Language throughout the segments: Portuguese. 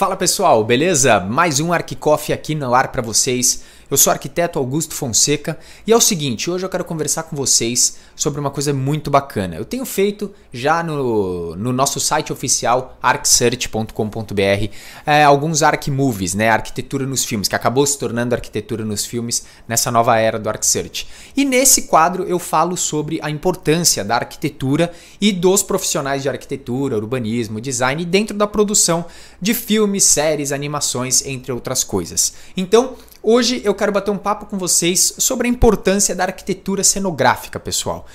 Fala pessoal, beleza? Mais um Arquicoff aqui no ar para vocês. Eu sou o arquiteto Augusto Fonseca e é o seguinte, hoje eu quero conversar com vocês sobre uma coisa muito bacana. Eu tenho feito já no, no nosso site oficial arcsearch.com.br é, alguns ArcMovies, né? Arquitetura nos filmes, que acabou se tornando arquitetura nos filmes nessa nova era do ArcSearch. E nesse quadro eu falo sobre a importância da arquitetura e dos profissionais de arquitetura, urbanismo, design dentro da produção de filmes, séries, animações, entre outras coisas. Então, Hoje eu quero bater um papo com vocês sobre a importância da arquitetura cenográfica, pessoal.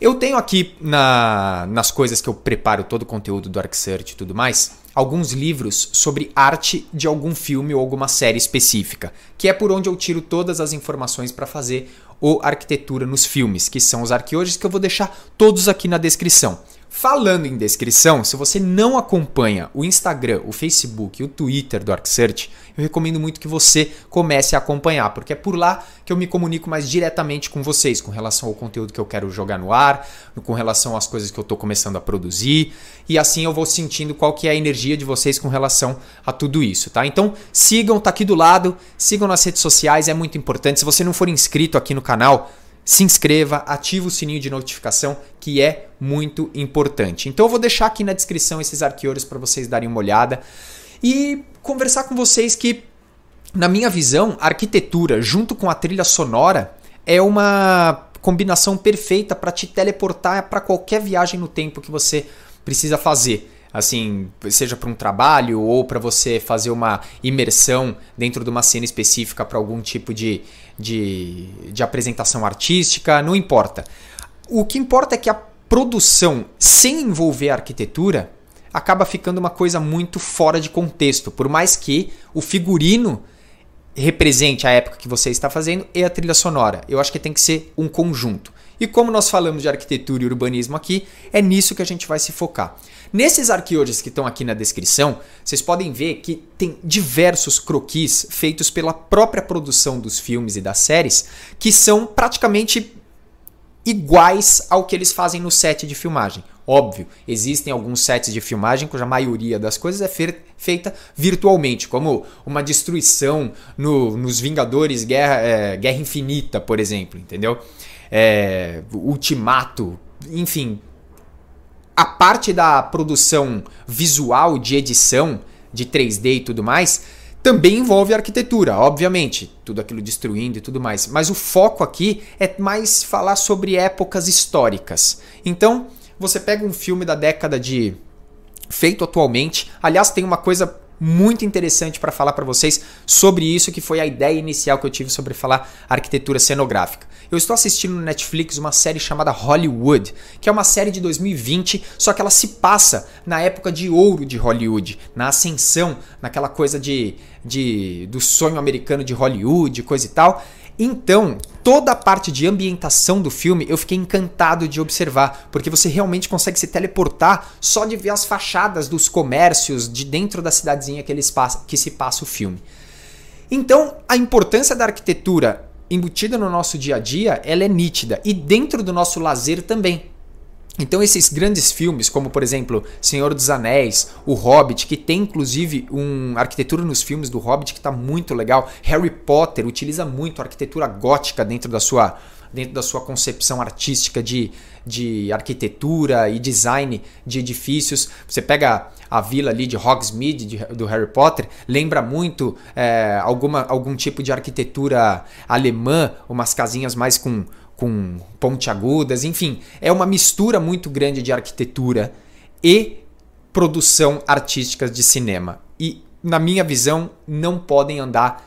Eu tenho aqui na, nas coisas que eu preparo todo o conteúdo do ArcSearch e tudo mais, alguns livros sobre arte de algum filme ou alguma série específica, que é por onde eu tiro todas as informações para fazer o arquitetura nos filmes, que são os arqueojos que eu vou deixar todos aqui na descrição. Falando em descrição, se você não acompanha o Instagram, o Facebook e o Twitter do ArcSearch, eu recomendo muito que você comece a acompanhar, porque é por lá que eu me comunico mais diretamente com vocês, com relação ao conteúdo que eu quero jogar no ar, com relação às coisas que eu estou começando a produzir, e assim eu vou sentindo qual que é a energia de vocês com relação a tudo isso, tá? Então sigam, tá aqui do lado, sigam nas redes sociais, é muito importante. Se você não for inscrito aqui no canal, se inscreva, ative o sininho de notificação, que é muito importante. Então eu vou deixar aqui na descrição esses arqueores para vocês darem uma olhada e conversar com vocês que, na minha visão, a arquitetura junto com a trilha sonora é uma combinação perfeita para te teleportar para qualquer viagem no tempo que você precisa fazer assim, seja para um trabalho ou para você fazer uma imersão dentro de uma cena específica para algum tipo de, de, de apresentação artística, não importa. O que importa é que a produção sem envolver a arquitetura acaba ficando uma coisa muito fora de contexto, por mais que o figurino represente a época que você está fazendo e a trilha sonora. Eu acho que tem que ser um conjunto. E como nós falamos de arquitetura e urbanismo aqui, é nisso que a gente vai se focar. Nesses arqueojos que estão aqui na descrição, vocês podem ver que tem diversos croquis feitos pela própria produção dos filmes e das séries que são praticamente iguais ao que eles fazem no set de filmagem. Óbvio, existem alguns sets de filmagem cuja maioria das coisas é feita virtualmente, como uma destruição no, nos Vingadores Guerra, é, Guerra Infinita, por exemplo, entendeu? É, Ultimato, enfim. A parte da produção visual, de edição, de 3D e tudo mais, também envolve arquitetura, obviamente, tudo aquilo destruindo e tudo mais. Mas o foco aqui é mais falar sobre épocas históricas. Então, você pega um filme da década de. feito atualmente. Aliás, tem uma coisa muito interessante para falar para vocês sobre isso, que foi a ideia inicial que eu tive sobre falar arquitetura cenográfica. Eu estou assistindo no Netflix uma série chamada Hollywood, que é uma série de 2020, só que ela se passa na época de ouro de Hollywood, na ascensão, naquela coisa de, de do sonho americano de Hollywood, coisa e tal. Então, toda a parte de ambientação do filme eu fiquei encantado de observar, porque você realmente consegue se teleportar só de ver as fachadas dos comércios de dentro da cidadezinha que, eles passa, que se passa o filme. Então, a importância da arquitetura embutida no nosso dia a dia, ela é nítida e dentro do nosso lazer também. Então esses grandes filmes, como por exemplo Senhor dos Anéis, O Hobbit, que tem inclusive uma arquitetura nos filmes do Hobbit que está muito legal. Harry Potter utiliza muito a arquitetura gótica dentro da sua dentro da sua concepção artística de, de arquitetura e design de edifícios. Você pega a vila ali de Hogsmeade de, do Harry Potter, lembra muito é, alguma, algum tipo de arquitetura alemã, umas casinhas mais com com pontiagudas, enfim, é uma mistura muito grande de arquitetura e produção artística de cinema. E, na minha visão, não podem andar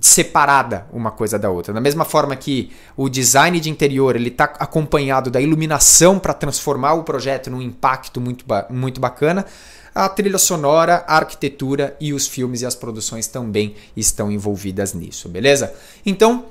separada uma coisa da outra. Da mesma forma que o design de interior ele está acompanhado da iluminação para transformar o projeto num impacto muito, ba muito bacana, a trilha sonora, a arquitetura e os filmes e as produções também estão envolvidas nisso, beleza? Então,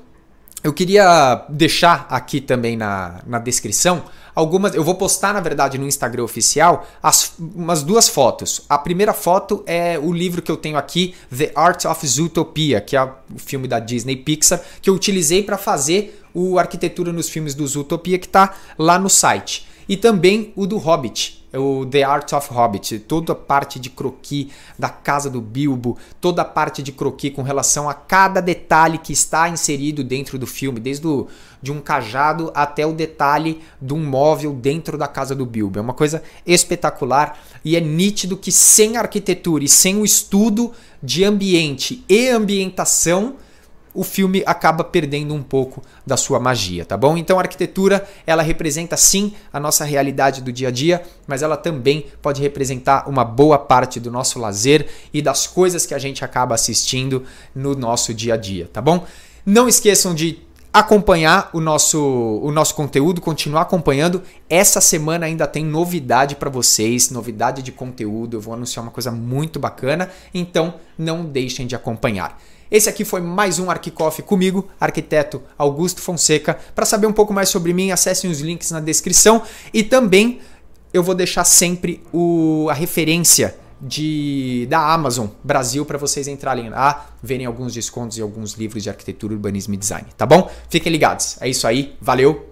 eu queria deixar aqui também na, na descrição algumas. Eu vou postar, na verdade, no Instagram oficial as, umas duas fotos. A primeira foto é o livro que eu tenho aqui, The Art of Zootopia, que é o filme da Disney Pixar, que eu utilizei para fazer o arquitetura nos filmes do Zootopia, que está lá no site. E também o do Hobbit. O The Art of Hobbit, toda a parte de croquis da casa do Bilbo, toda a parte de croquis com relação a cada detalhe que está inserido dentro do filme, desde o, de um cajado até o detalhe de um móvel dentro da casa do Bilbo. É uma coisa espetacular e é nítido que sem arquitetura e sem o estudo de ambiente e ambientação, o filme acaba perdendo um pouco da sua magia, tá bom? Então a arquitetura, ela representa sim a nossa realidade do dia a dia, mas ela também pode representar uma boa parte do nosso lazer e das coisas que a gente acaba assistindo no nosso dia a dia, tá bom? Não esqueçam de acompanhar o nosso, o nosso conteúdo, continuar acompanhando. Essa semana ainda tem novidade para vocês, novidade de conteúdo. Eu vou anunciar uma coisa muito bacana, então não deixem de acompanhar. Esse aqui foi mais um Arquicoff comigo, arquiteto Augusto Fonseca. Para saber um pouco mais sobre mim, acessem os links na descrição e também eu vou deixar sempre o, a referência de, da Amazon Brasil para vocês entrarem lá, verem alguns descontos e alguns livros de arquitetura, urbanismo e design, tá bom? Fiquem ligados. É isso aí, valeu,